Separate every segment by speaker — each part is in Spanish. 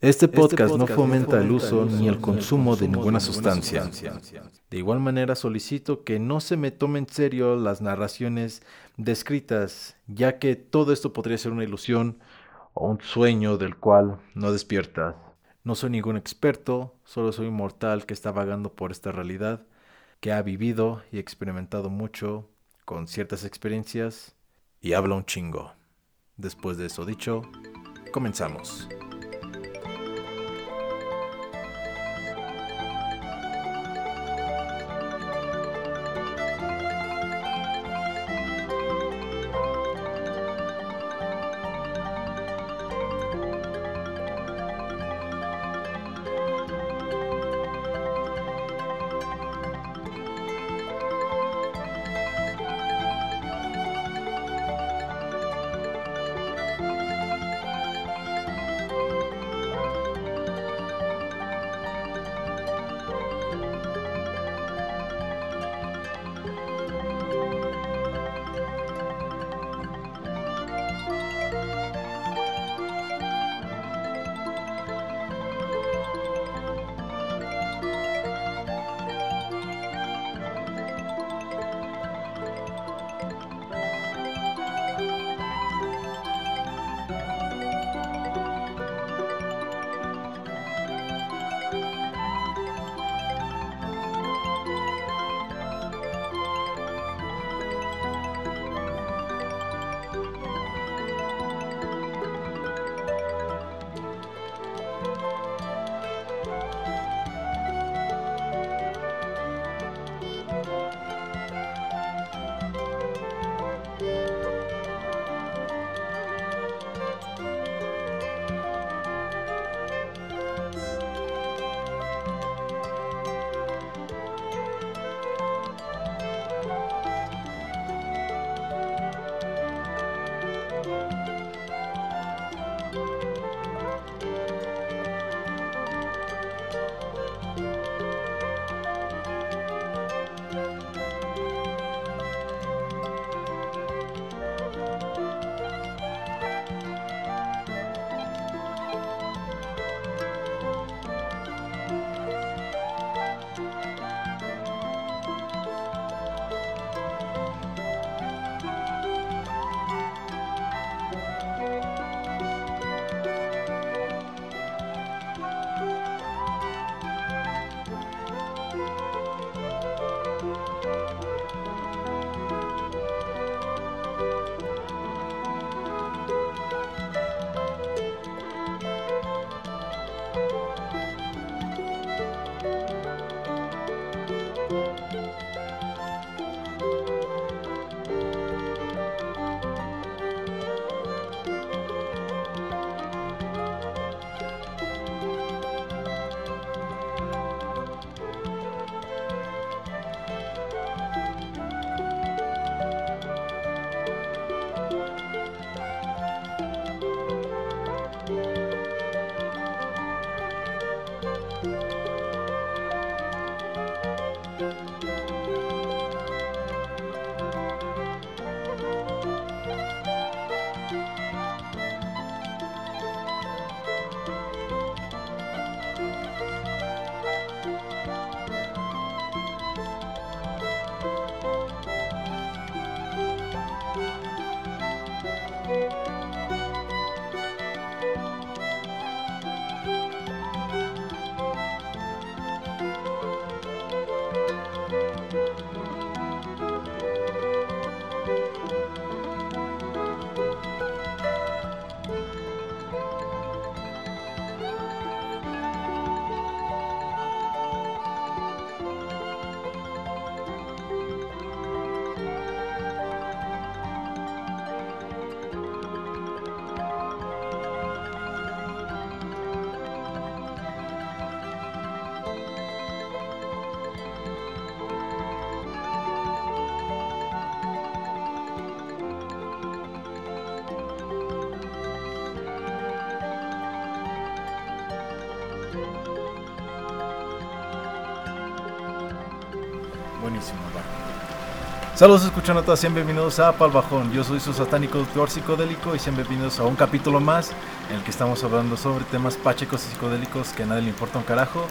Speaker 1: Este podcast, no fomenta el uso ni el consumo de ninguna sustancia. De igual manera solicito que no se me tome en serio las narraciones descritas, ya que todo esto podría ser una ilusión o un sueño del cual no despiertas. No soy ningún experto, solo soy un mortal que está vagando por esta realidad, que ha vivido y experimentado mucho con ciertas experiencias y habla un chingo. Después de eso dicho, comenzamos. Saludos escuchanotas, sean bienvenidos a Palbajón. Yo soy su satánico doctor psicodélico y sean bienvenidos a un capítulo más en el que estamos hablando sobre temas pachecos y psicodélicos que a nadie le importa un carajo,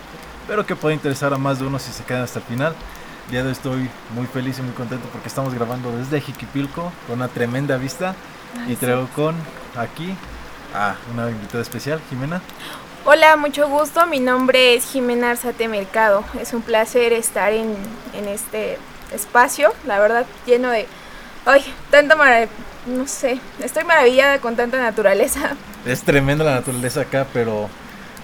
Speaker 1: pero que puede interesar a más de uno si se quedan hasta el final. El día de hoy estoy muy feliz y muy contento porque estamos grabando desde Jiquipilco con una tremenda vista y traigo con aquí a una invitada especial, Jimena.
Speaker 2: Hola, mucho gusto. Mi nombre es Jimena Arzate Mercado. Es un placer estar en, en este espacio, la verdad, lleno de... Ay, tanta maravilla, no sé, estoy maravillada con tanta naturaleza.
Speaker 1: Es tremenda la naturaleza acá, pero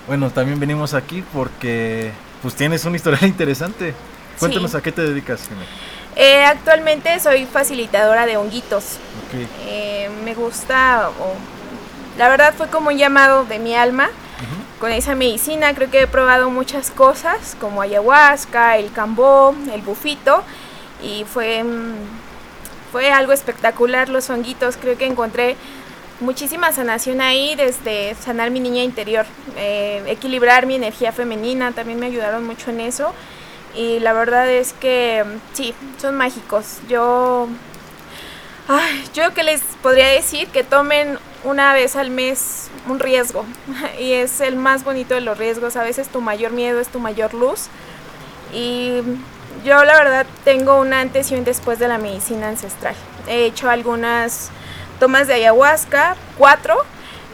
Speaker 1: bueno, también venimos aquí porque pues tienes una historia interesante. Cuéntanos a qué te dedicas,
Speaker 2: eh, actualmente soy facilitadora de honguitos. Eh, me gusta, la verdad fue como un llamado de mi alma. Con esa medicina creo que he probado muchas cosas como ayahuasca, el cambó, el bufito y fue, mm, fue algo espectacular los honguitos. Creo que encontré muchísima sanación ahí, desde sanar mi niña interior, eh, equilibrar mi energía femenina, también me ayudaron mucho en eso. Y la verdad es que mm, sí, son mágicos. Yo, yo que les podría decir que tomen una vez al mes un riesgo. Y es el más bonito de los riesgos. A veces tu mayor miedo es tu mayor luz. Y yo la verdad tengo un antes y un después de la medicina ancestral. He hecho algunas tomas de ayahuasca, cuatro,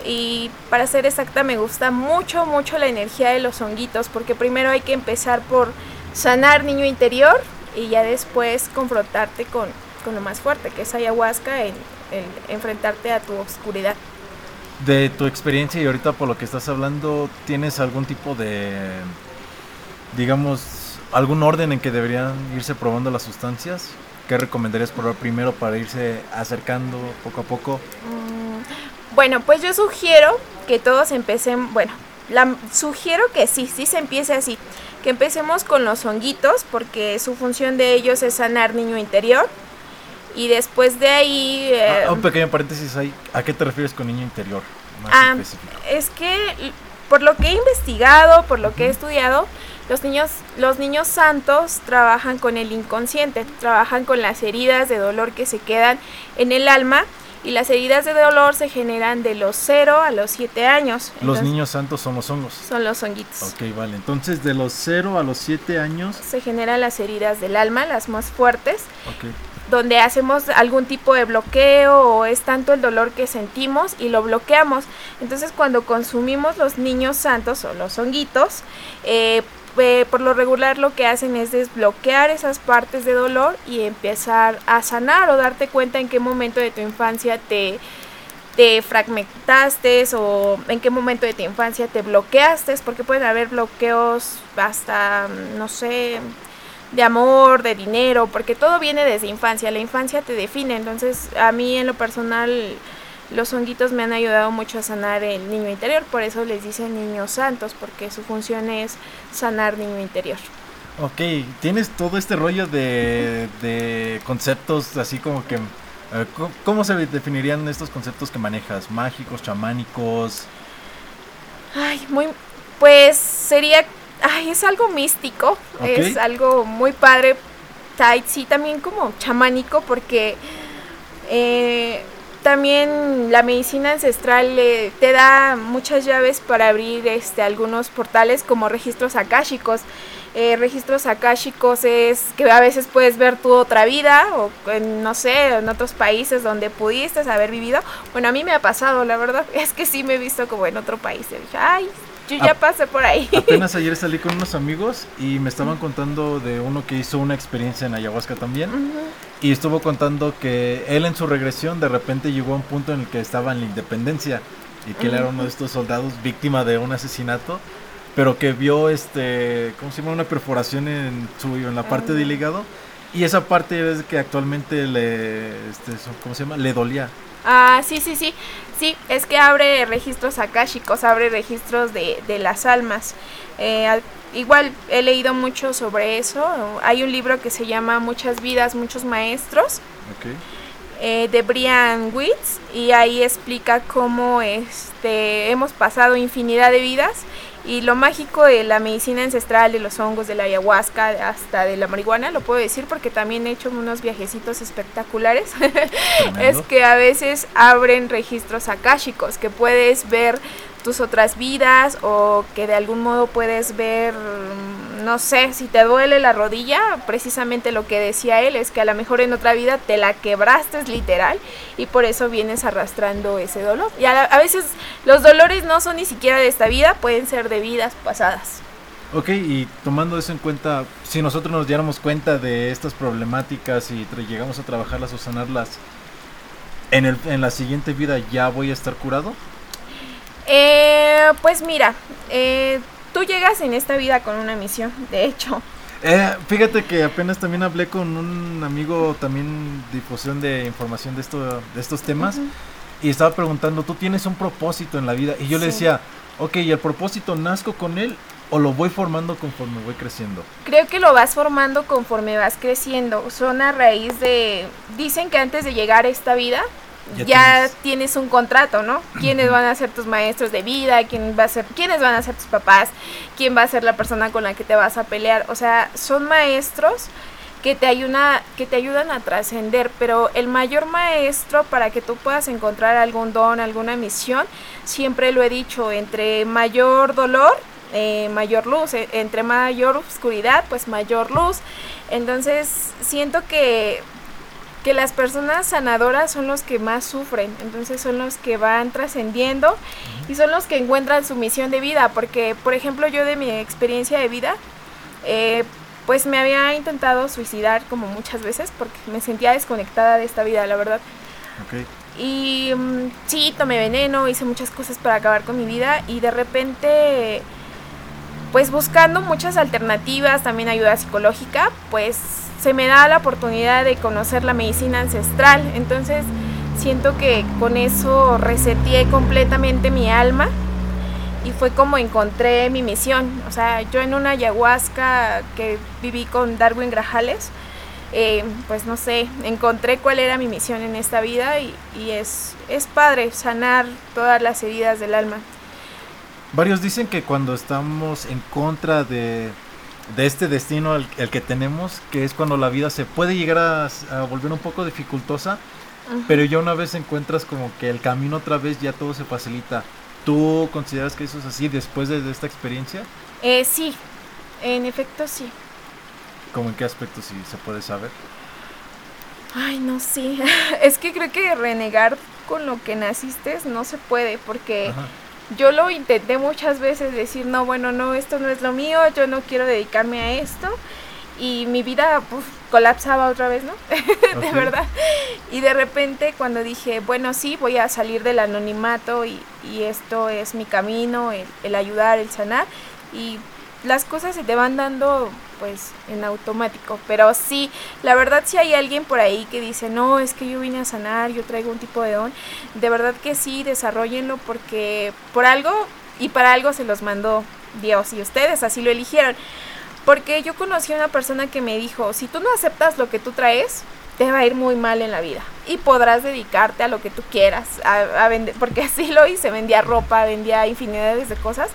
Speaker 2: y para ser exacta me gusta mucho, mucho la energía de los honguitos, porque primero hay que empezar por sanar niño interior y ya después confrontarte con, lo más fuerte, que es ayahuasca, en, enfrentarte a tu oscuridad.
Speaker 1: De tu experiencia y ahorita por lo que estás hablando, ¿tienes algún tipo de, digamos, algún orden en que deberían irse probando las sustancias? ¿Qué recomendarías probar primero para irse acercando poco a poco?
Speaker 2: Mm, bueno, pues yo sugiero que todos empecen, bueno, la, sugiero que sí, sí se empiece así, que empecemos con los honguitos porque su función de ellos es sanar niño interior y después de ahí...
Speaker 1: Ah, eh, un pequeño paréntesis ahí, ¿a qué te refieres con niño interior?
Speaker 2: ah, es que por lo que he investigado, por lo que he estudiado, los niños, los niños santos trabajan con el inconsciente, trabajan con las heridas de dolor que se quedan en el alma y las heridas de dolor se generan de los 0 a los 7 años.
Speaker 1: los niños santos son los hongos.
Speaker 2: Son los honguitos.
Speaker 1: Ok, vale. Entonces de los 0 a los 7 años...
Speaker 2: Se generan las heridas del alma, las más fuertes. Ok donde hacemos algún tipo de bloqueo o es tanto el dolor que sentimos y lo bloqueamos. Entonces cuando consumimos los niños santos o los honguitos, eh, eh, por lo regular lo que hacen es desbloquear esas partes de dolor y empezar a sanar o darte cuenta en qué momento de tu infancia te, te fragmentaste o en qué momento de tu infancia te bloqueaste, porque pueden haber bloqueos hasta, no sé, de amor, de dinero, porque todo viene desde infancia, la infancia te define, entonces a mí en lo personal los honguitos me han ayudado mucho a sanar el niño interior, por eso les dicen niños santos, porque su función es sanar niño interior.
Speaker 1: Ok, tienes todo este rollo de, conceptos así como que... ¿Cómo se definirían estos conceptos que manejas? ¿Mágicos, chamánicos?
Speaker 2: Ay, muy... Pues sería... Ay, es algo místico, es algo muy padre. Sí, también como chamánico porque... Eh, también la medicina ancestral te da muchas llaves para abrir este, algunos portales como registros akáshicos. Eh, registros akáshicos es que a veces puedes ver tu otra vida o no sé, en otros países donde pudiste haber vivido. Bueno, a mí me ha pasado, la verdad, es que sí me he visto como en otro país. Y dije, ay, yo ya pasé por ahí.
Speaker 1: Apenas ayer salí con unos amigos y me estaban contando de uno que hizo una experiencia en ayahuasca también. Y estuvo contando que él en su regresión de repente llegó a un punto en el que estaba en la independencia y que él era uno de estos soldados víctima de un asesinato, pero que vio este, ¿cómo se llama? Una perforación en su en la parte del hígado y esa parte es que actualmente le este, ¿cómo se llama? le dolía.
Speaker 2: Ah, sí, sí, sí. Sí, es que abre registros akáshicos, abre registros de, de las almas. Eh, igual he leído mucho sobre eso. Hay un libro que se llama Muchas vidas, muchos maestros. Eh, de Brian Witz y ahí explica cómo este, hemos pasado infinidad de vidas Y lo mágico de la medicina ancestral, de los hongos, de la ayahuasca, hasta de la marihuana, lo puedo decir porque también he hecho unos viajecitos espectaculares, es que a veces abren registros akáshicos, que puedes ver tus otras vidas o que de algún modo puedes ver, mm, no sé, si te duele la rodilla, precisamente lo que decía él es que a lo mejor en otra vida te la quebraste literal y por eso vienes arrastrando ese dolor. Y a, veces los dolores no son ni siquiera de esta vida, pueden ser de vidas pasadas.
Speaker 1: Ok, y tomando eso en cuenta, si nosotros nos diéramos cuenta de estas problemáticas y llegamos a trabajarlas o sanarlas, ¿en, el, en la siguiente vida ya voy a estar curado?
Speaker 2: Eh, pues mira, eh, tú llegas en esta vida con una misión, de hecho.
Speaker 1: Eh, fíjate que apenas también hablé con un amigo también difusión de información de, esto, de estos temas y estaba preguntando, ¿tú tienes un propósito en la vida? Y yo le decía, ok, ¿y el propósito nazco con él o lo voy formando conforme voy creciendo?
Speaker 2: Creo que lo vas formando conforme vas creciendo. Son a raíz de... Dicen que antes de llegar a esta vida ya, tienes... un contrato, ¿no? ¿Quiénes van a ser tus maestros de vida? ¿Quién va a ser, ¿Quiénes van a ser tus papás? ¿Quién va a ser la persona con la que te vas a pelear? O sea, son maestros que te, ayuda, que te ayudan a trascender, pero el mayor maestro para que tú puedas encontrar algún don, alguna misión, siempre lo he dicho, entre mayor dolor, eh, mayor luz, e, entre mayor oscuridad, pues mayor luz. Entonces, siento que que las personas sanadoras son los que más sufren, entonces son los que van trascendiendo y son los que encuentran su misión de vida, porque por ejemplo yo de mi experiencia de vida, eh, pues me había intentado suicidar como muchas veces porque me sentía desconectada de esta vida, la verdad. Y mm, sí, tomé veneno, hice muchas cosas para acabar con mi vida y de repente, pues buscando muchas alternativas, también ayuda psicológica, pues se me da la oportunidad de conocer la medicina ancestral. Entonces siento que con eso reseteé completamente mi alma y fue como encontré mi misión. O sea, yo en una ayahuasca que viví con Darwin Grajales, eh, pues no sé, encontré cuál era mi misión en esta vida y, y es, es padre sanar todas las heridas del alma.
Speaker 1: Varios dicen que cuando estamos en contra de de este destino el, que tenemos, que es cuando la vida se puede llegar a, volver un poco dificultosa, pero ya una vez encuentras como que el camino otra vez ya todo se facilita. ¿Tú consideras que eso es así después de, esta experiencia?
Speaker 2: Eh, sí, en efecto sí.
Speaker 1: ¿Cómo en qué aspecto si se puede saber?
Speaker 2: Ay, no sé. es que creo que renegar con lo que naciste no se puede porque yo lo intenté muchas veces decir, no, bueno, no, esto no es lo mío, yo no quiero dedicarme a esto. Y mi vida colapsaba otra vez, ¿no? de verdad. Y de repente cuando dije, bueno, sí, voy a salir del anonimato y, y esto es mi camino, el, el ayudar, el sanar. Y las cosas se te van dando pues en automático. Pero sí, la verdad si hay alguien por ahí que dice, no, es que yo vine a sanar, yo traigo un tipo de don, de verdad que sí, desarrollenlo porque por algo y para algo se los mandó Dios y ustedes así lo eligieron. Porque yo conocí a una persona que me dijo, si tú no aceptas lo que tú traes, te va a ir muy mal en la vida y podrás dedicarte a lo que tú quieras, a, vender, porque así lo hice, vendía ropa, vendía infinidades de cosas,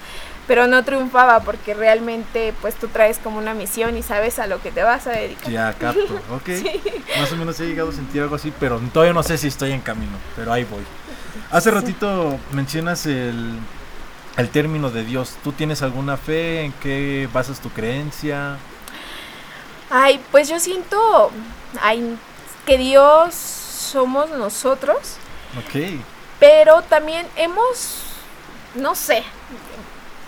Speaker 2: pero no triunfaba porque realmente pues tú traes como una misión y sabes a lo que te vas a dedicar.
Speaker 1: Ya, capto, ok. Más o menos he llegado a sentir algo así, pero todavía no sé si estoy en camino, pero ahí voy. Hace ratito mencionas el, el término de Dios. ¿Tú tienes alguna fe? ¿En qué basas tu creencia?
Speaker 2: Ay, pues yo siento ay, que Dios somos nosotros.
Speaker 1: Ok.
Speaker 2: Pero también hemos, no sé,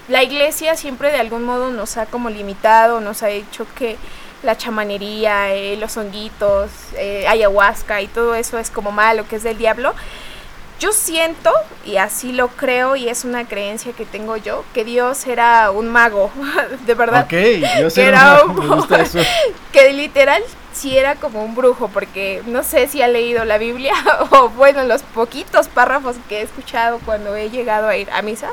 Speaker 2: la iglesia siempre de algún modo nos ha como limitado, nos ha dicho que la chamanería, eh, los honguitos, eh, ayahuasca y todo eso es como malo, que es del diablo. Yo siento, y así lo creo, y es una creencia que tengo yo, que Dios era un mago, de verdad.
Speaker 1: Ok, Dios era, un mago, me gusta eso.
Speaker 2: que literal sí era como un brujo, porque no sé si ha leído la Biblia, o bueno, los poquitos párrafos que he escuchado cuando he llegado a ir a misa,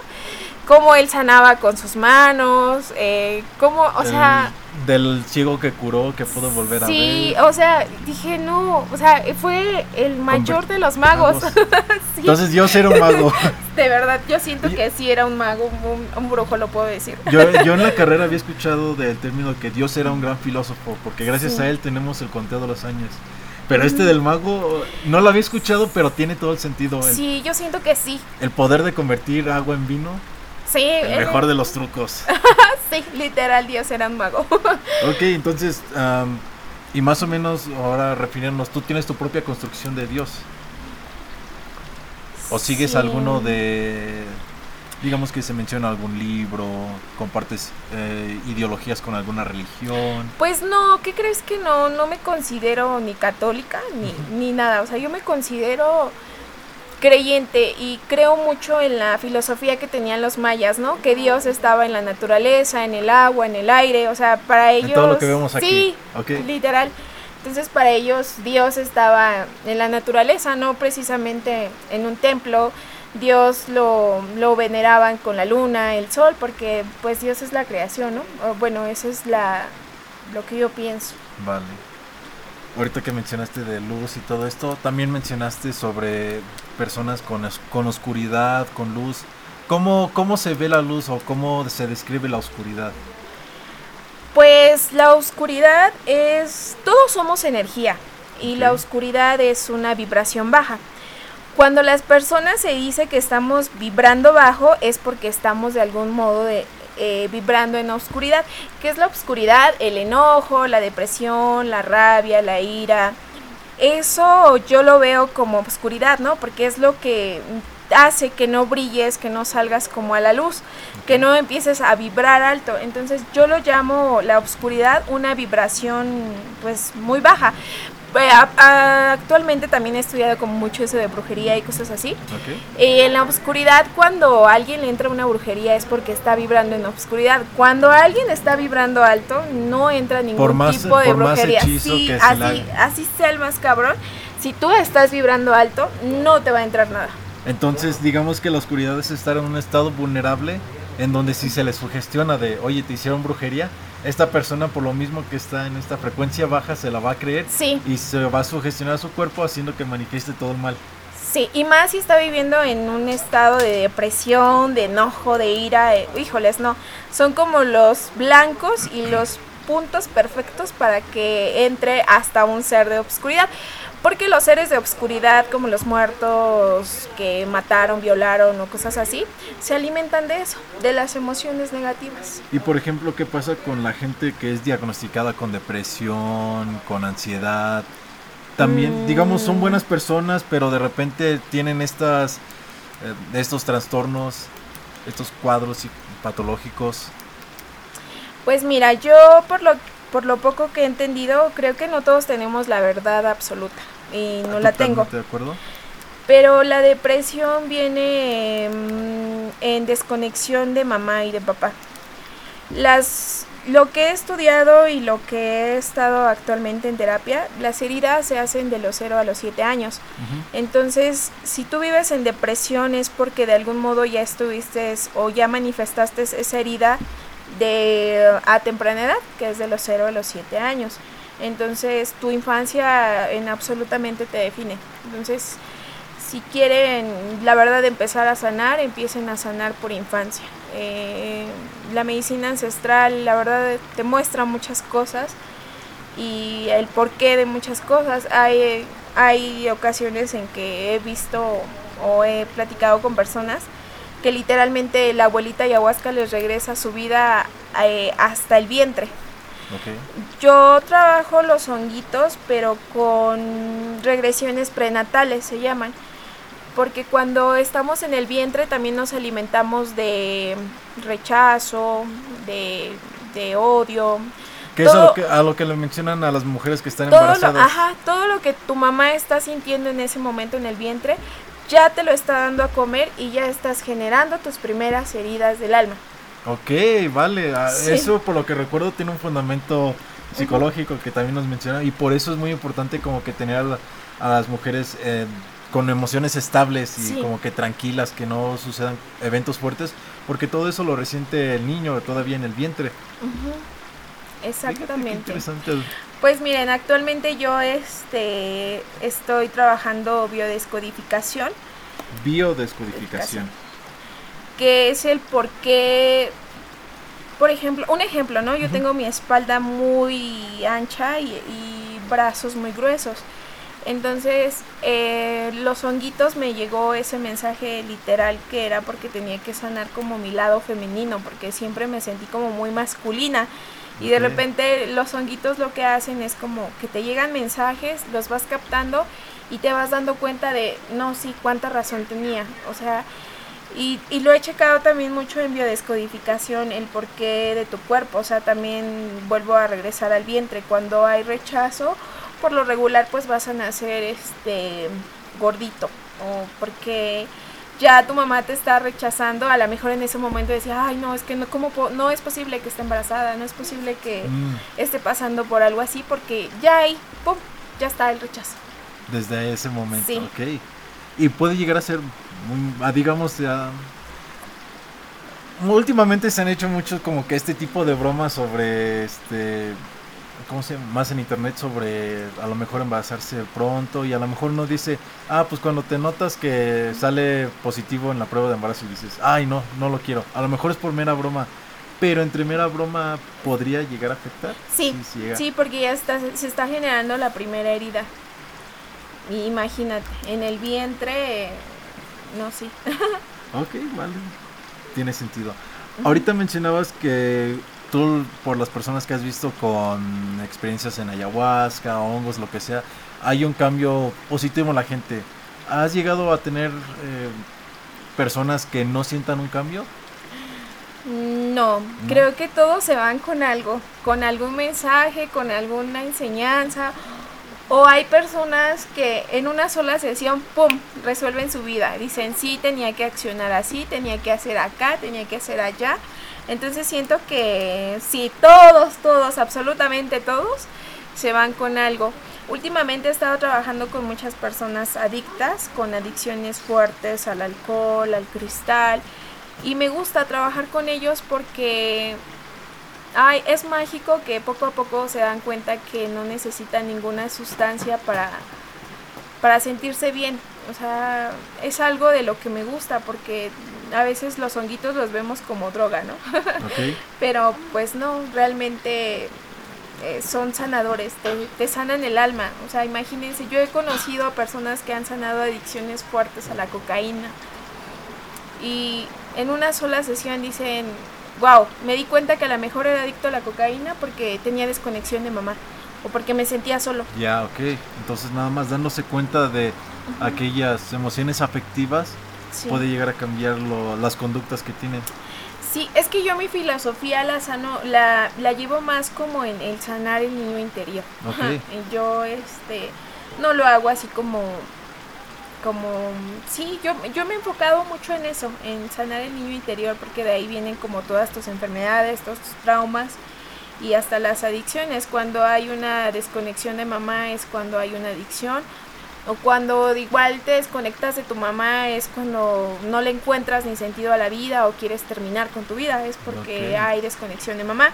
Speaker 2: cómo él sanaba con sus manos, eh, cómo, o sea...
Speaker 1: del ciego que curó, que pudo volver a ver.
Speaker 2: Sí, o sea, dije, no, o sea, fue el mayor de los magos.
Speaker 1: Entonces Dios era un mago.
Speaker 2: de verdad, yo siento que sí era un mago, un, brujo, lo puedo decir.
Speaker 1: Yo, yo, en la carrera había escuchado del término que Dios era un gran filósofo, porque gracias a él tenemos el conteo de los años. Pero este del mago no lo había escuchado, pero tiene todo el sentido.
Speaker 2: sí, yo siento que sí.
Speaker 1: El poder de convertir agua en vino.
Speaker 2: Sí.
Speaker 1: El mejor de los trucos.
Speaker 2: sí, literal, Dios era un mago.
Speaker 1: ok, entonces, y más o menos ahora refiriéndonos, tú tienes tu propia construcción de Dios. ¿O sigues alguno de, digamos que se menciona algún libro, compartes eh, ideologías con alguna religión?
Speaker 2: Pues no, ¿qué crees que no? No me considero ni católica ni, ni nada, o sea, yo me considero creyente y creo mucho en la filosofía que tenían los mayas, ¿no? Que Dios estaba en la naturaleza, en el agua, en el aire, o sea, para ellos...
Speaker 1: En todo lo que vemos aquí.
Speaker 2: Sí, literal. Entonces para ellos Dios estaba en la naturaleza, no precisamente en un templo. Dios lo, lo veneraban con la luna, el sol, porque pues Dios es la creación, ¿no? bueno, eso es la, lo que yo pienso.
Speaker 1: Vale ahorita que mencionaste de luz y todo esto, también mencionaste sobre personas con, con oscuridad, con luz. ¿Cómo, ¿Cómo se ve la luz o cómo se describe la oscuridad?
Speaker 2: Pues la oscuridad es, todos somos energía y la oscuridad es una vibración baja. Cuando las personas se dice que estamos vibrando bajo es porque estamos de algún modo de eh, vibrando en la oscuridad. ¿Qué es la oscuridad? El enojo, la depresión, la rabia, la ira. Eso yo lo veo como oscuridad, ¿no? Porque es lo que hace que no brilles, que no salgas como a la luz, que no empieces a vibrar alto. Entonces yo lo llamo la oscuridad una vibración pues muy baja. Actualmente también he estudiado como mucho eso de brujería y cosas así. en la oscuridad, cuando alguien le entra una brujería es porque está vibrando en la oscuridad. Cuando alguien está vibrando alto, no entra ningún tipo de brujería. Sí, así, así sea el más cabrón. Si tú estás vibrando alto, no te va a entrar nada.
Speaker 1: Entonces, digamos que la oscuridad es estar en un estado vulnerable en donde si se le sugestiona de, oye, te hicieron brujería, esta persona por lo mismo que está en esta frecuencia baja se la va a creer y se va a sugestionar a su cuerpo haciendo que manifieste todo el mal.
Speaker 2: Sí, y más si está viviendo en un estado de depresión, de enojo, de ira, eh, híjoles, no, son como los blancos y los puntos perfectos para que entre hasta un ser de obscuridad. Porque los seres de obscuridad, como los muertos que mataron, violaron o cosas así, se alimentan de eso, de las emociones negativas.
Speaker 1: Y por ejemplo, ¿qué pasa con la gente que es diagnosticada con depresión, con ansiedad? También, mm. digamos, son buenas personas, pero de repente tienen estas, eh, estos trastornos, estos cuadros patológicos.
Speaker 2: Pues mira, yo por lo, por lo poco que he entendido, creo que no todos tenemos la verdad absoluta y no la tengo.
Speaker 1: ¿De acuerdo?
Speaker 2: Pero la depresión viene mm, en desconexión de mamá y de papá. Las lo que he estudiado y lo que he estado actualmente en terapia, las heridas se hacen de los 0 a los 7 años. Entonces, si tú vives en depresión es porque de algún modo ya estuviste o ya manifestaste esa herida de a temprana edad, que es de los 0 a los 7 años. Entonces, tu infancia en absolutamente te define. Entonces, si quieren, la verdad, empezar a sanar, empiecen a sanar por infancia. Eh, la medicina ancestral, la verdad, te muestra muchas cosas y el porqué de muchas cosas. Hay, hay ocasiones en que he visto o he platicado con personas que literalmente la abuelita ayahuasca les regresa su vida eh, hasta el vientre. Yo trabajo los honguitos, pero con regresiones prenatales se llaman. Porque cuando estamos en el vientre también nos alimentamos de rechazo, de, odio.
Speaker 1: ¿Qué es a lo, que, le mencionan a las mujeres que están embarazadas?
Speaker 2: ajá, todo lo que tu mamá está sintiendo en ese momento en el vientre, ya te lo está dando a comer y ya estás generando tus primeras heridas del alma.
Speaker 1: Ok, vale. Ah, eso por lo que recuerdo tiene un fundamento psicológico que también nos menciona y por eso es muy importante como que tener a, las mujeres eh, con emociones estables y como que tranquilas, que no sucedan eventos fuertes, porque todo eso lo resiente el niño todavía en el vientre.
Speaker 2: exactamente. interesante. Pues miren, actualmente yo este estoy trabajando biodescodificación.
Speaker 1: Biodescodificación.
Speaker 2: Que es el por qué por ejemplo, un ejemplo, ¿no? Yo tengo mi espalda muy ancha y, brazos muy gruesos. Entonces, eh, los honguitos me llegó ese mensaje literal que era porque tenía que sanar como mi lado femenino, porque siempre me sentí como muy masculina. Y de repente los honguitos lo que hacen es como que te llegan mensajes, los vas captando y te vas dando cuenta de, no, sí, cuánta razón tenía. O sea, y, y, lo he checado también mucho en biodescodificación, el porqué de tu cuerpo. O sea, también vuelvo a regresar al vientre. Cuando hay rechazo, por lo regular, pues vas a nacer este gordito. O porque ya tu mamá te está rechazando, a lo mejor en ese momento decía, ay, no, es que no, ¿cómo no es posible que esté embarazada, no es posible que mm. esté pasando por algo así, porque ya ahí, ¡pum!, ya está el rechazo.
Speaker 1: Desde ese momento, sí. ok. Y puede llegar a ser Digamos, ya... Últimamente se han hecho muchos como que este tipo de bromas sobre este ¿cómo se llama? Más en internet sobre a lo mejor embarazarse pronto y a lo mejor uno dice, ah, pues cuando te notas que sale positivo en la prueba de embarazo y dices, ay, no, no lo quiero. A lo mejor es por mera broma, pero entre mera broma podría llegar a afectar.
Speaker 2: Sí, sí, porque ya está, se está generando la primera herida. Y imagínate, en el vientre no, sí.
Speaker 1: ok, vale. Tiene sentido. Ahorita mencionabas que tú, por las personas que has visto con experiencias en ayahuasca, hongos, lo que sea, hay un cambio positivo en la gente. ¿Has llegado a tener eh, personas que no sientan un cambio?
Speaker 2: No, creo que todos se van con algo, con algún mensaje, con alguna enseñanza o hay personas que en una sola sesión, ¡pum!, resuelven su vida. Dicen, sí, tenía que accionar así, tenía que hacer acá, tenía que hacer allá. Entonces siento que sí, todos, todos, absolutamente todos, se van con algo. Últimamente he estado trabajando con muchas personas adictas, con adicciones fuertes al alcohol, al cristal. Y me gusta trabajar con ellos porque Ay, es mágico que poco a poco se dan cuenta que no necesitan ninguna sustancia para, para sentirse bien. O sea, es algo de lo que me gusta porque a veces los honguitos los vemos como droga, ¿no? Pero pues no, realmente eh, son sanadores, te, te, sanan el alma. O sea, imagínense, yo he conocido a personas que han sanado adicciones fuertes a la cocaína y en una sola sesión dicen, wow, me di cuenta que a lo mejor era adicto a la cocaína porque tenía desconexión de mamá o porque me sentía solo.
Speaker 1: Ya, ok. Entonces nada más dándose cuenta de aquellas emociones afectivas puede llegar a cambiar las conductas que tienen.
Speaker 2: Sí, es que yo mi filosofía la sano, la, la llevo más como en el sanar el niño interior. Okay. Yo este no lo hago así como como, sí, yo, yo me he enfocado mucho en eso, en sanar el niño interior, porque de ahí vienen como todas tus enfermedades, todos tus traumas y hasta las adicciones. Cuando hay una desconexión de mamá es cuando hay una adicción. O cuando igual te desconectas de tu mamá es cuando no le encuentras ni sentido a la vida o quieres terminar con tu vida, es porque hay desconexión de mamá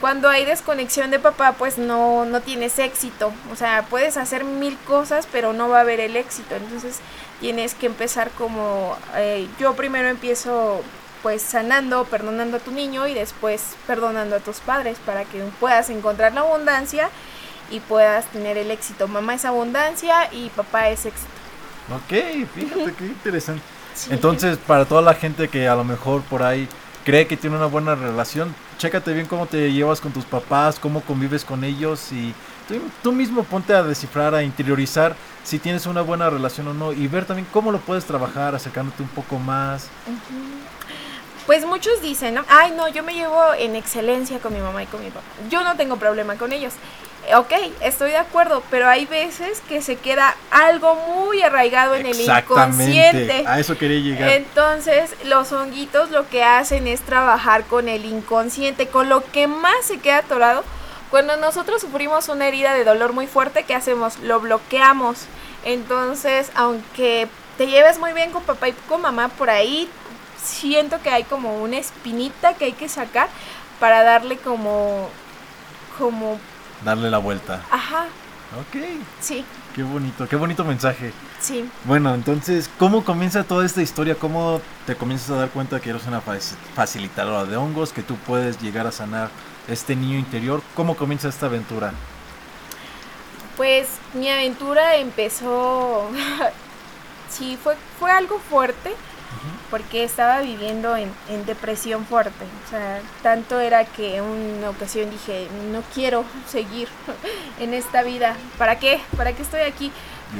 Speaker 2: cuando hay desconexión de papá, pues no, no tienes éxito. O sea, puedes hacer mil cosas, pero no va a haber el éxito. Entonces tienes que empezar como, eh, yo primero empiezo pues sanando, perdonando a tu niño y después perdonando a tus padres para que puedas encontrar la abundancia y puedas tener el éxito. Mamá es abundancia y papá es éxito.
Speaker 1: Ok, fíjate qué interesante. Entonces, para toda la gente que a lo mejor por ahí cree que tiene una buena relación, chécate bien cómo te llevas con tus papás, cómo convives con ellos y tú, mismo ponte a descifrar, a interiorizar si tienes una buena relación o no y ver también cómo lo puedes trabajar, acercándote un poco más.
Speaker 2: Pues muchos dicen, ¿no? Ay, no, yo me llevo en excelencia con mi mamá y con mi papá. Yo no tengo problema con ellos ok, estoy de acuerdo, pero hay veces que se queda algo muy arraigado en el inconsciente.
Speaker 1: A eso quería llegar.
Speaker 2: Entonces, los honguitos lo que hacen es trabajar con el inconsciente, con lo que más se queda atorado. Cuando nosotros sufrimos una herida de dolor muy fuerte, ¿qué hacemos? Lo bloqueamos. Entonces, aunque te lleves muy bien con papá y con mamá, por ahí siento que hay como una espinita que hay que sacar para darle como como...
Speaker 1: Darle la vuelta.
Speaker 2: Ajá.
Speaker 1: Ok.
Speaker 2: Sí.
Speaker 1: Qué bonito, qué bonito mensaje.
Speaker 2: Sí.
Speaker 1: Bueno, entonces, ¿cómo comienza toda esta historia? ¿Cómo te comienzas a dar cuenta que eres una facilitadora de hongos, que tú puedes llegar a sanar este niño interior? ¿Cómo comienza esta aventura?
Speaker 2: Pues mi aventura empezó, sí, fue, fue algo fuerte, porque estaba viviendo en, depresión fuerte. O sea, tanto era que en una ocasión dije, no quiero seguir en esta vida. ¿Para qué? ¿Para qué estoy aquí?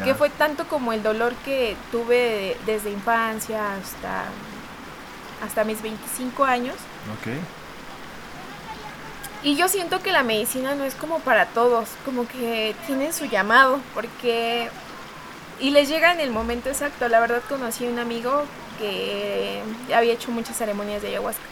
Speaker 2: Que fue tanto como el dolor que tuve desde infancia hasta, hasta mis 25 años.
Speaker 1: Okay.
Speaker 2: Y yo siento que la medicina no es como para todos, como que tienen su llamado, porque... Y les llega en el momento exacto. La verdad conocí a un amigo que había hecho muchas ceremonias de ayahuasca.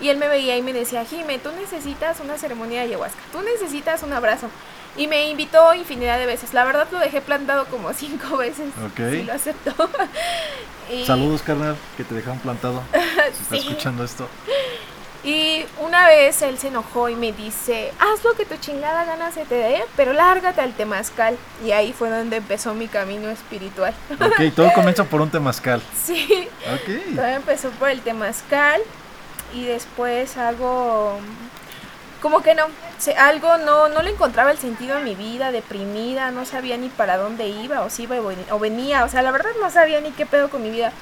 Speaker 2: Y él me veía y me decía, Jime, tú necesitas una ceremonia de ayahuasca, tú necesitas un abrazo. Y me invitó infinidad de veces. La verdad lo dejé plantado como cinco veces.
Speaker 1: Ok.
Speaker 2: lo aceptó.
Speaker 1: Saludos, carnal, que te dejaron plantado. Si escuchando esto.
Speaker 2: Y una vez él se enojó y me dice, haz lo que tu chingada gana se te dé, pero lárgate al temazcal. Y ahí fue donde empezó mi camino espiritual.
Speaker 1: Ok, todo comienza por un temazcal.
Speaker 2: Sí.
Speaker 1: Ok.
Speaker 2: Todo empezó por el temazcal y después algo... Como que no, algo no, no le encontraba el sentido a mi vida, deprimida, no sabía ni para dónde iba, o si iba o venía, o sea, la verdad no sabía ni qué pedo con mi vida.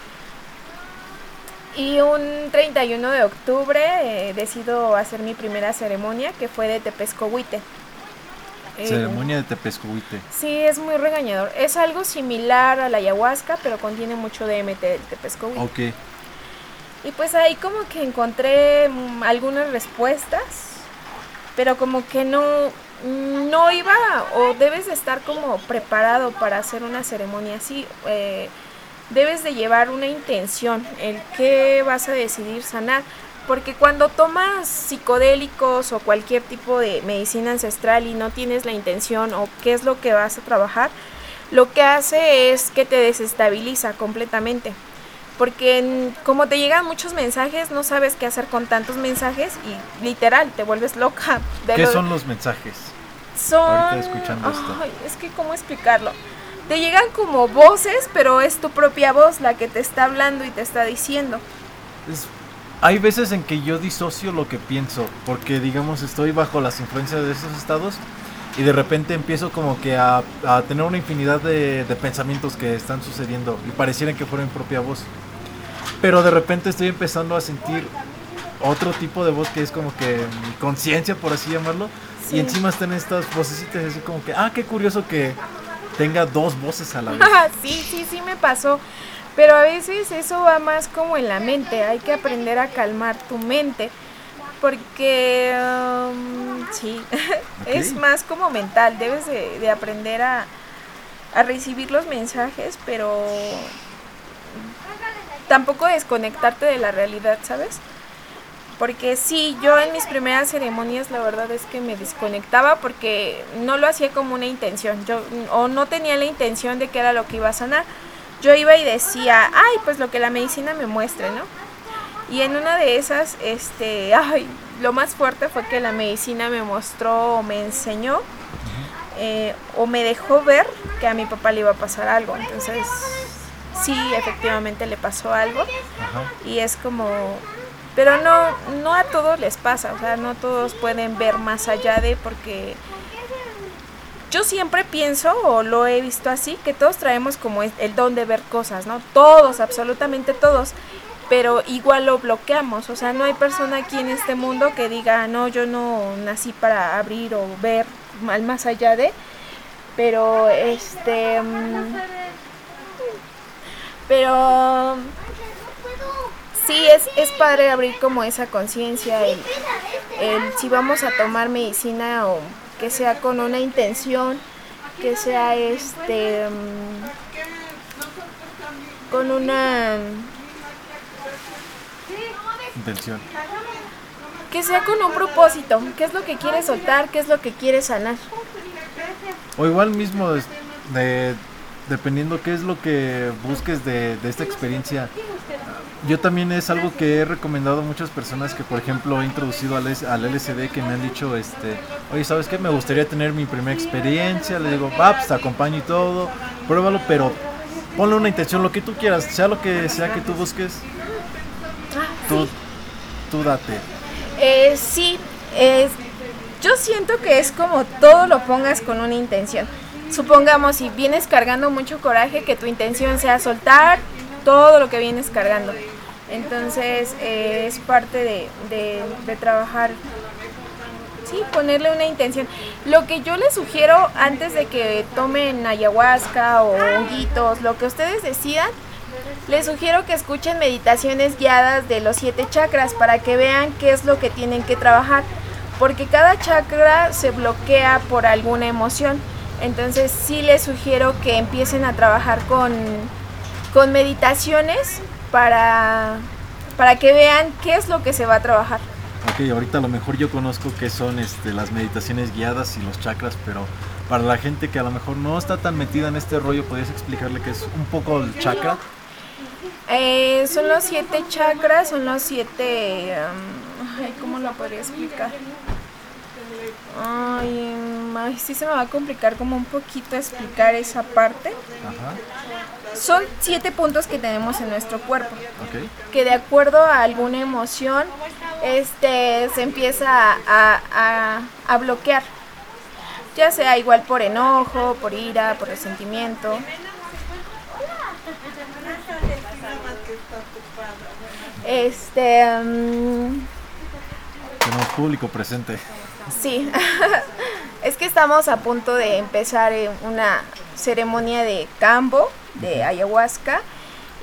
Speaker 2: Y un 31 de octubre eh, decido hacer mi primera ceremonia, que fue de Tepescohuite.
Speaker 1: Eh, ceremonia de Tepescohuite.
Speaker 2: Sí, es muy regañador. Es algo similar a la ayahuasca, pero contiene mucho DMT del Tepescohuite.
Speaker 1: Ok.
Speaker 2: Y pues ahí como que encontré mm, algunas respuestas, pero como que no, no iba o debes de estar como preparado para hacer una ceremonia así. Eh, debes de llevar una intención, el qué vas a decidir sanar. Porque cuando tomas psicodélicos o cualquier tipo de medicina ancestral y no tienes la intención o qué es lo que vas a trabajar, lo que hace es que te desestabiliza completamente. Porque como te llegan muchos mensajes, no sabes qué hacer con tantos mensajes y literal te vuelves loca.
Speaker 1: ¿Qué son los mensajes?
Speaker 2: Son... escuchando esto. es que cómo explicarlo te llegan como voces, pero es tu propia voz la que te está hablando y te está diciendo.
Speaker 1: hay veces en que yo disocio lo que pienso, porque digamos estoy bajo las influencias de esos estados y de repente empiezo como que a, tener una infinidad de, pensamientos que están sucediendo y parecieran que fuera mi propia voz. Pero de repente estoy empezando a sentir otro tipo de voz que es como que mi conciencia, por así llamarlo. Y encima están estas vocecitas así como que, ah, qué curioso que tenga dos voces a la vez.
Speaker 2: sí, sí, sí me pasó. Pero a veces eso va más como en la mente. Hay que aprender a calmar tu mente. Porque, um, sí, es más como mental. Debes de, aprender a, a recibir los mensajes, pero tampoco desconectarte de la realidad, ¿sabes? Porque sí, yo en mis primeras ceremonias la verdad es que me desconectaba porque no lo hacía como una intención, yo o no tenía la intención de que era lo que iba a sanar. Yo iba y decía, ay, pues lo que la medicina me muestre, ¿no? Y en una de esas, este, ay, lo más fuerte fue que la medicina me mostró o me enseñó eh, o me dejó ver que a mi papá le iba a pasar algo. Entonces, sí, efectivamente le pasó algo. Y es como, pero no, no a todos les pasa, o sea, no todos pueden ver más allá de porque yo siempre pienso, o lo he visto así, que todos traemos como el don de ver cosas, ¿no? Todos, absolutamente todos. Pero igual lo bloqueamos, o sea, no hay persona aquí en este mundo que diga, no, yo no nací para abrir o ver mal más allá de. Pero, este. Mm, pero sí, es, es padre abrir como esa conciencia, el, si vamos a tomar medicina o que sea con una intención, que sea este mm, con una
Speaker 1: intención.
Speaker 2: Que sea con un propósito, qué es lo que quieres soltar, qué es lo que quieres sanar.
Speaker 1: O igual mismo de, dependiendo qué es lo que busques de, de esta experiencia yo también es algo que he recomendado a muchas personas que, por ejemplo, he introducido al, al LSD que me han dicho, este, oye, ¿sabes qué? Me gustaría tener mi primera experiencia. Le digo, va, pues te acompaño y todo, pruébalo, pero ponle una intención, lo que tú quieras, sea lo que sea que tú busques, ah, tú, tú date.
Speaker 2: Eh, sí, yo siento que es como todo lo pongas con una intención. Supongamos si vienes cargando mucho coraje, que tu intención sea soltar todo lo que vienes cargando. Entonces eh, es parte de, de, trabajar, sí, ponerle una intención. Lo que yo les sugiero antes de que tomen ayahuasca o honguitos, lo que ustedes decidan, les sugiero que escuchen meditaciones guiadas de los siete chakras para que vean qué es lo que tienen que trabajar, porque cada chakra se bloquea por alguna emoción. Entonces sí les sugiero que empiecen a trabajar con, con meditaciones para, para que vean qué es lo que se va a trabajar.
Speaker 1: Ok, ahorita a lo mejor yo conozco que son este, las meditaciones guiadas y los chakras, pero para la gente que a lo mejor no está tan metida en este rollo, ¿podrías explicarle qué es un poco el chakra?
Speaker 2: Eh, son los siete chakras, son los siete... ¿Cómo lo podría explicar? Ay, ay, sí se me va a complicar como un poquito explicar esa parte. Son siete puntos que tenemos en nuestro cuerpo. Que de acuerdo a alguna emoción, este se empieza a, a bloquear. Ya sea igual por enojo, por ira, por resentimiento. Este.
Speaker 1: Um, Tenemos público presente.
Speaker 2: Sí, es que estamos a punto de empezar una ceremonia de cambo, de ayahuasca.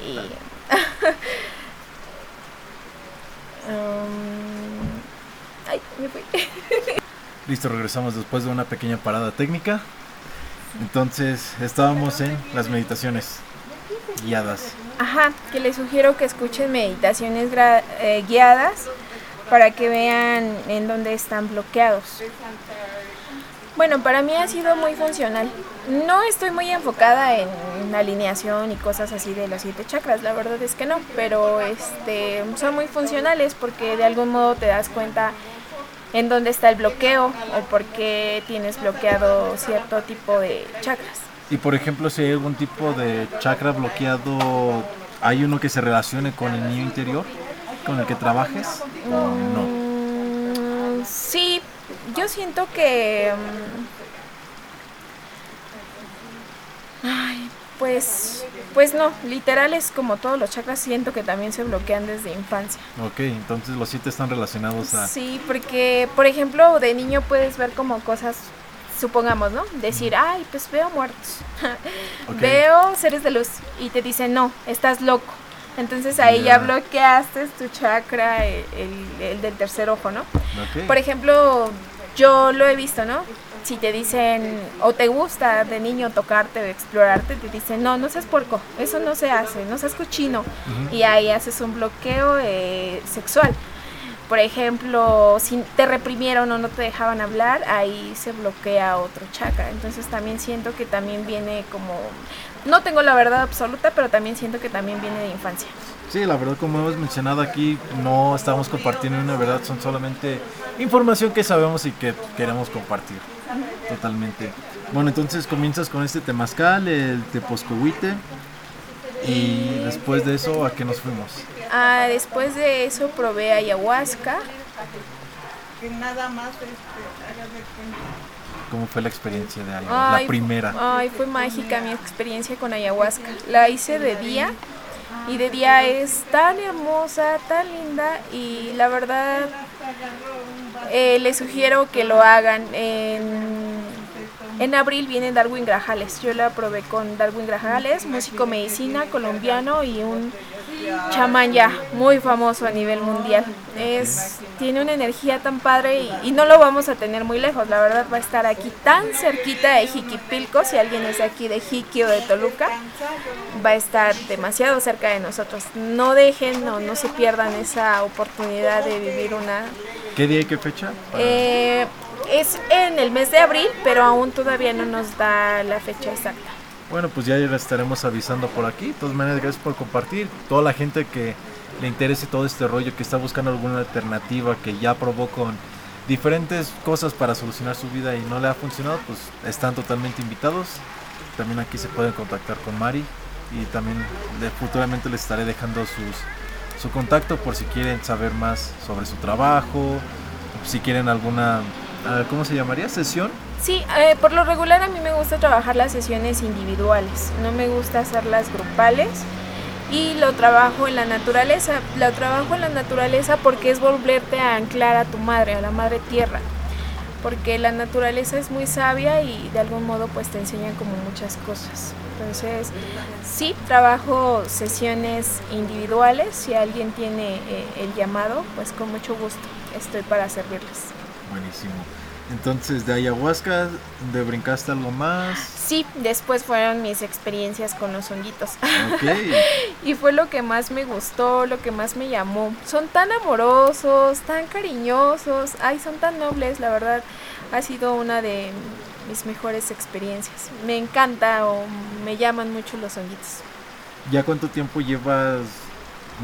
Speaker 2: Y.
Speaker 1: Um, ay, me fui. Listo, regresamos después de una pequeña parada técnica. Entonces, estábamos en las meditaciones guiadas.
Speaker 2: Ajá, que les sugiero que escuchen meditaciones eh, guiadas para que vean en dónde están bloqueados. Bueno, para mí ha sido muy funcional. No estoy muy enfocada en alineación y cosas así de los siete chakras, la verdad es que no, pero este son muy funcionales porque de algún modo te das cuenta en dónde está el bloqueo o por qué tienes bloqueado cierto tipo de chakras.
Speaker 1: Y por ejemplo, si hay algún tipo de chakra bloqueado, ¿hay uno que se relacione con el niño interior con el que trabajes o no?
Speaker 2: Yo siento que... Mm, ay, pues, pues no, literal es como todos los chakras, siento que también se bloquean desde infancia.
Speaker 1: Ok, entonces los siete están relacionados a...
Speaker 2: Sí, porque, por ejemplo, de niño puedes ver como cosas supongamos, ¿no? Decir, ay, pues veo muertos, veo seres de luz y te dicen, no, estás loco. Entonces ahí ya bloqueaste tu chakra, el, del tercer ojo, ¿no? Por ejemplo, yo lo he visto, ¿no? Si te dicen, o te gusta de niño tocarte o explorarte, te dicen, no, no seas puerco, eso no se hace, no seas cochino. Y ahí haces un bloqueo eh, sexual por ejemplo, si te reprimieron o no te dejaban hablar, ahí se bloquea otro chakra. Entonces también siento que también viene como, no tengo la verdad absoluta, pero también siento que también viene de infancia.
Speaker 1: Sí, la verdad como hemos mencionado aquí, no estamos compartiendo una verdad, son solamente información que sabemos y que queremos compartir. Totalmente. Bueno, entonces comienzas con este temazcal, el teposcohuite, y después de eso, ¿a qué nos fuimos?
Speaker 2: Ah, después de eso probé ayahuasca.
Speaker 1: nada más este, ¿Cómo fue la experiencia de ayahuasca? la primera.
Speaker 2: Ay, fue mágica mi experiencia con ayahuasca. La hice de día y de día es tan hermosa, tan linda y la verdad eh, les sugiero que lo hagan en en abril viene Darwin Grajales. Yo la probé con Darwin Grajales, músico medicina colombiano y un chamán ya muy famoso a nivel mundial. Es, tiene una energía tan padre y, no lo vamos a tener muy lejos. La verdad va a estar aquí tan cerquita de Jiquipilco. Si alguien es de aquí de Jiqui o de Toluca, va a estar demasiado cerca de nosotros. No dejen o no, se pierdan esa oportunidad de vivir una...
Speaker 1: ¿Qué día y qué fecha?
Speaker 2: Eh, es en el mes de abril, pero aún todavía no nos da la fecha exacta.
Speaker 1: Bueno, pues ya les estaremos avisando por aquí. De todas maneras, gracias por compartir. Toda la gente que le interese todo este rollo, que está buscando alguna alternativa, que ya probó con diferentes cosas para solucionar su vida y no le ha funcionado, pues están totalmente invitados. También aquí se pueden contactar con Mari y también futuramente les estaré dejando sus, su contacto por si quieren saber más sobre su trabajo, si quieren alguna, ¿cómo se llamaría? ¿Sesión?
Speaker 2: Sí, eh, por lo regular a mí me gusta trabajar las sesiones individuales, no me gusta hacerlas grupales y lo trabajo en la naturaleza. Lo trabajo en la naturaleza porque es volverte a anclar a tu madre, a la madre tierra. Porque la naturaleza es muy sabia y de algún modo pues te enseñan como muchas cosas. Entonces, sí, trabajo sesiones individuales. Si alguien tiene eh, el llamado, pues con mucho gusto estoy para servirles.
Speaker 1: Buenísimo. Entonces, de ayahuasca, ¿de brincaste algo más?
Speaker 2: Sí, después fueron mis experiencias con los honguitos. y fue lo que más me gustó, lo que más me llamó. Son tan amorosos, tan cariñosos, ay, son tan nobles, la verdad. Ha sido una de mis mejores experiencias. Me encanta o me llaman mucho los honguitos.
Speaker 1: ¿Ya cuánto tiempo llevas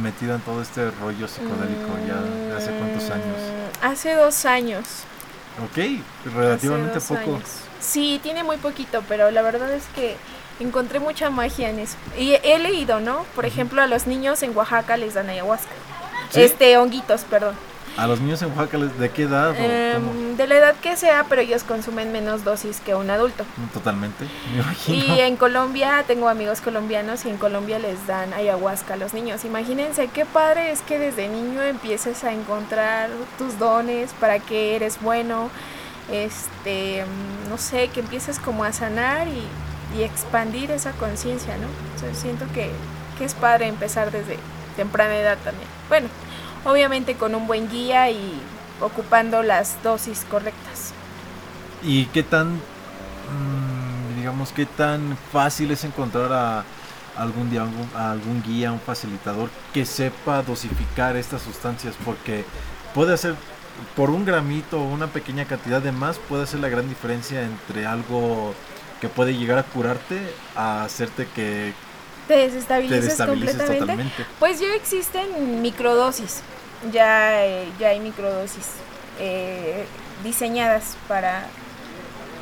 Speaker 1: metida en todo este rollo psicodélico? ¿Ya hace cuántos años?
Speaker 2: Mm, hace dos años.
Speaker 1: Ok, relativamente poco.
Speaker 2: Sí, tiene muy poquito, pero la verdad es que encontré mucha magia en eso. Y he leído, ¿no? Por ejemplo, a los niños en Oaxaca les dan ayahuasca. Este, honguitos, perdón.
Speaker 1: ¿A los niños en Oaxaca de qué edad?
Speaker 2: Em, de la edad que sea, pero ellos consumen menos dosis que un adulto.
Speaker 1: Totalmente, me imagino.
Speaker 2: Y en Colombia, tengo amigos colombianos y en Colombia les dan ayahuasca a los niños. Imagínense qué padre es que desde niño empieces a encontrar tus dones, para que eres bueno, este, no sé, que empieces como a sanar y, expandir esa conciencia, ¿no? siento que, que es padre empezar desde temprana edad también. Bueno, obviamente con un buen guía y ocupando las dosis correctas.
Speaker 1: ¿Y qué tan, mm, digamos, qué tan fácil es encontrar a algún, día, algún guía, un facilitador que sepa dosificar estas sustancias? Porque puede hacer, por un gramito o una pequeña cantidad de más, puede hacer la gran diferencia entre algo que puede llegar a curarte a hacerte que
Speaker 2: te desestabilices, completamente. Pues ya existen microdosis, ya, eh, ya hay microdosis eh, diseñadas para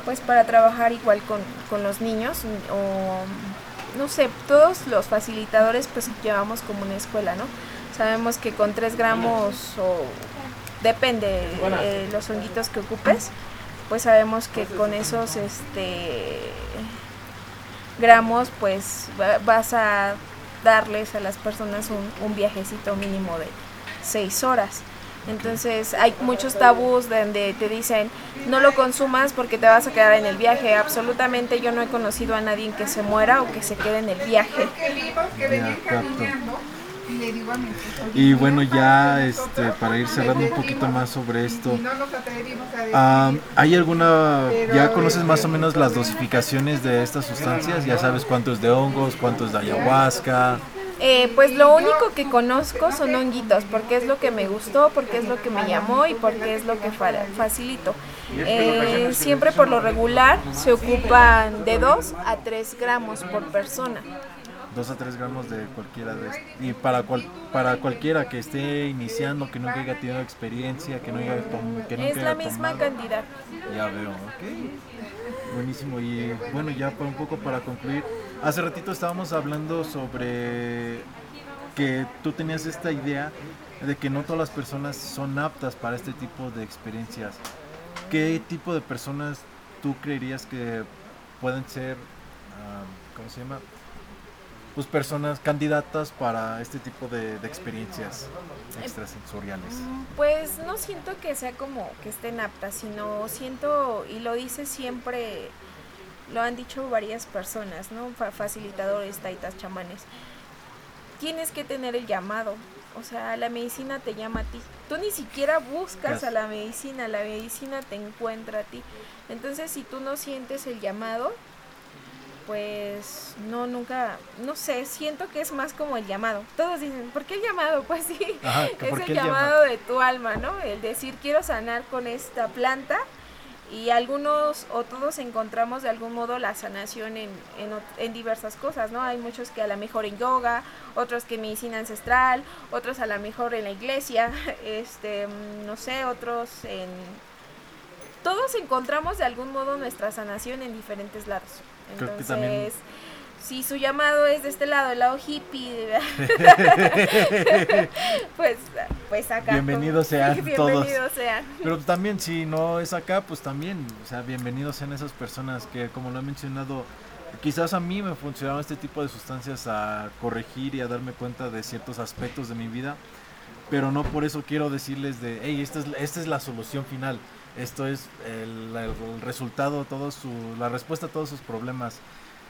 Speaker 2: pues para trabajar igual con, con, los niños o no sé, todos los facilitadores pues llevamos como una escuela, ¿no? Sabemos que con 3 gramos o depende de los honguitos que ocupes, pues sabemos que con esos este gramos pues vas a darles a las personas un, un viajecito mínimo de 6 horas. Entonces hay muchos tabús donde te dicen no lo consumas porque te vas a quedar en el viaje. Absolutamente yo no he conocido a nadie que se muera o que se quede en el viaje.
Speaker 1: Y bueno, ya este, para ir cerrando un poquito más sobre esto, ¿hay alguna, ya conoces más o menos las dosificaciones de estas sustancias? ¿Ya sabes cuánto es de hongos, cuánto es de ayahuasca?
Speaker 2: Eh, pues lo único que conozco son honguitos, porque es lo que me gustó, porque es lo que me llamó y porque es lo que facilito. Eh, siempre por lo regular se ocupan de 2 a 3 gramos por persona.
Speaker 1: 2 a 3 gramos de cualquiera de estos. Y para, cual, para cualquiera que esté iniciando, que nunca haya tenido experiencia, que no haya, que nunca
Speaker 2: Es la misma cantidad.
Speaker 1: Ya veo, ok. Buenísimo. Y bueno, ya por un poco para concluir, hace ratito estábamos hablando sobre que tú tenías esta idea de que no todas las personas son aptas para este tipo de experiencias. ¿Qué tipo de personas tú creerías que pueden ser, ah, ¿cómo se llama? Pues personas candidatas para este tipo de, experiencias extrasensoriales? Mm,
Speaker 2: pues no siento que sea como que estén aptas, sino siento, y lo dice siempre, lo han dicho varias personas, ¿no? Facilitadores, taitas, chamanes. Tienes que tener el llamado, o sea, la medicina te llama a ti. Tú ni siquiera buscas a la medicina, la medicina te encuentra a ti. Entonces, si tú no sientes el llamado, pues no, nunca, no sé, siento que es más como el llamado. Todos dicen, ¿por qué el llamado? Pues sí, es el llamado de tu alma, ¿no? El decir, quiero sanar con esta planta y algunos o todos encontramos de algún modo la sanación en, en, diversas cosas, ¿no? Hay muchos que a lo mejor en yoga, otros que en medicina ancestral, otros a lo mejor en la iglesia, este, no sé, otros en... Todos encontramos de algún modo nuestra sanación en diferentes lados. Entonces, si su llamado es de este lado, el lado hippie, pues, pues acá.
Speaker 1: Bienvenidos sean todos. Sean. Pero también si no es acá, pues también, o sea, bienvenidos sean esas personas que, como lo he mencionado, quizás a mí me funcionaron este tipo de sustancias a corregir y a darme cuenta de ciertos aspectos de mi vida, pero no por eso quiero decirles de, hey, esta es, esta es la solución final, esto es el, el resultado, todo su, la respuesta a todos sus problemas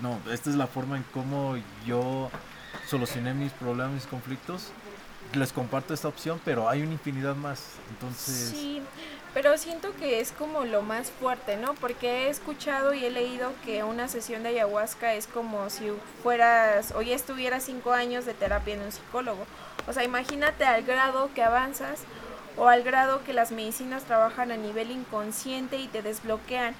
Speaker 1: no, esta es la forma en cómo yo solucioné mis problemas, mis conflictos. Les comparto esta opción, pero hay una infinidad más. Entonces.
Speaker 2: Sí, pero siento que es como lo más fuerte, ¿no? Porque he escuchado y he leído que una sesión de ayahuasca es como si fueras, ya estuvieras cinco años de terapia en un psicólogo. O sea, imagínate al grado que avanzas o al grado que las medicinas trabajan a nivel inconsciente y te desbloquean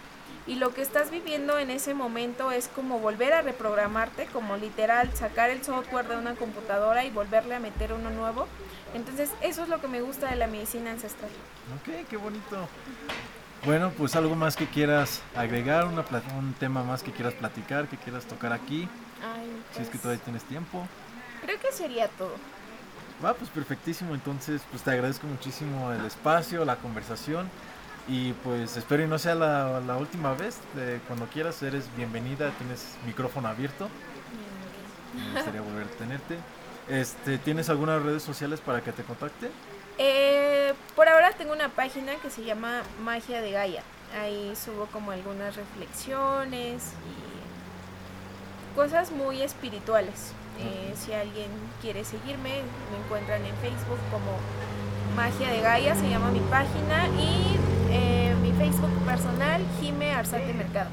Speaker 2: y lo que estás viviendo en ese momento es como volver a reprogramarte, como literal sacar el software de una computadora y volverle a meter uno nuevo. Entonces eso es lo que me gusta de la medicina ancestral.
Speaker 1: Ok, qué bonito. Bueno, pues algo más que quieras agregar, una, un tema más que quieras platicar, que quieras tocar aquí. si es que pues todavía tienes tiempo.
Speaker 2: Creo que sería todo.
Speaker 1: Va, pues perfectísimo. Entonces, pues te agradezco muchísimo el espacio, la conversación. Y pues espero y no sea la, la última vez. cuando quieras, eres bienvenida, tienes micrófono abierto. Me gustaría volver a tenerte. Este, ¿Tienes algunas redes sociales para que te contacte?
Speaker 2: Eh, por ahora tengo una página que se llama Magia de Gaia. Ahí subo como algunas reflexiones y cosas muy espirituales. Eh, si alguien quiere seguirme, me encuentran en Facebook como Magia de Gaia, se llama mi página, y eh, mi Facebook personal, Jime Arzate Mercado.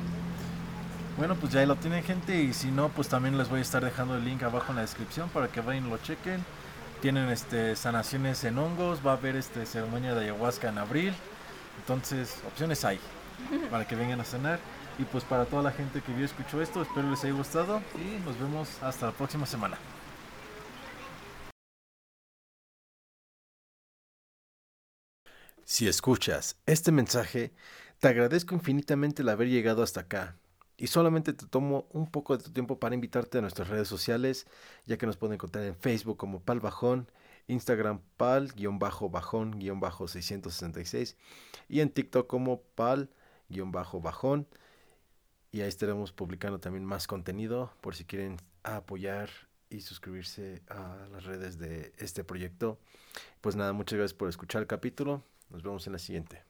Speaker 1: Bueno, pues ya ahí lo tienen gente y si no, pues también les voy a estar dejando el link abajo en la descripción para que vayan y lo chequen. Tienen este sanaciones en hongos, va a haber este ceremonia de ayahuasca en abril. Entonces, opciones hay para que vengan a cenar. Y pues para toda la gente que vio escuchó esto, espero les haya gustado y nos vemos hasta la próxima semana. Si escuchas este mensaje, te agradezco infinitamente el haber llegado hasta acá. Y solamente te tomo un poco de tu tiempo para invitarte a nuestras redes sociales, ya que nos pueden encontrar en Facebook como Pal Bajón, Instagram Pal-Bajón-666 y en TikTok como Pal-Bajón. Y ahí estaremos publicando también más contenido por si quieren apoyar y suscribirse a las redes de este proyecto. Pues nada, muchas gracias por escuchar el capítulo. Nos vemos en la siguiente.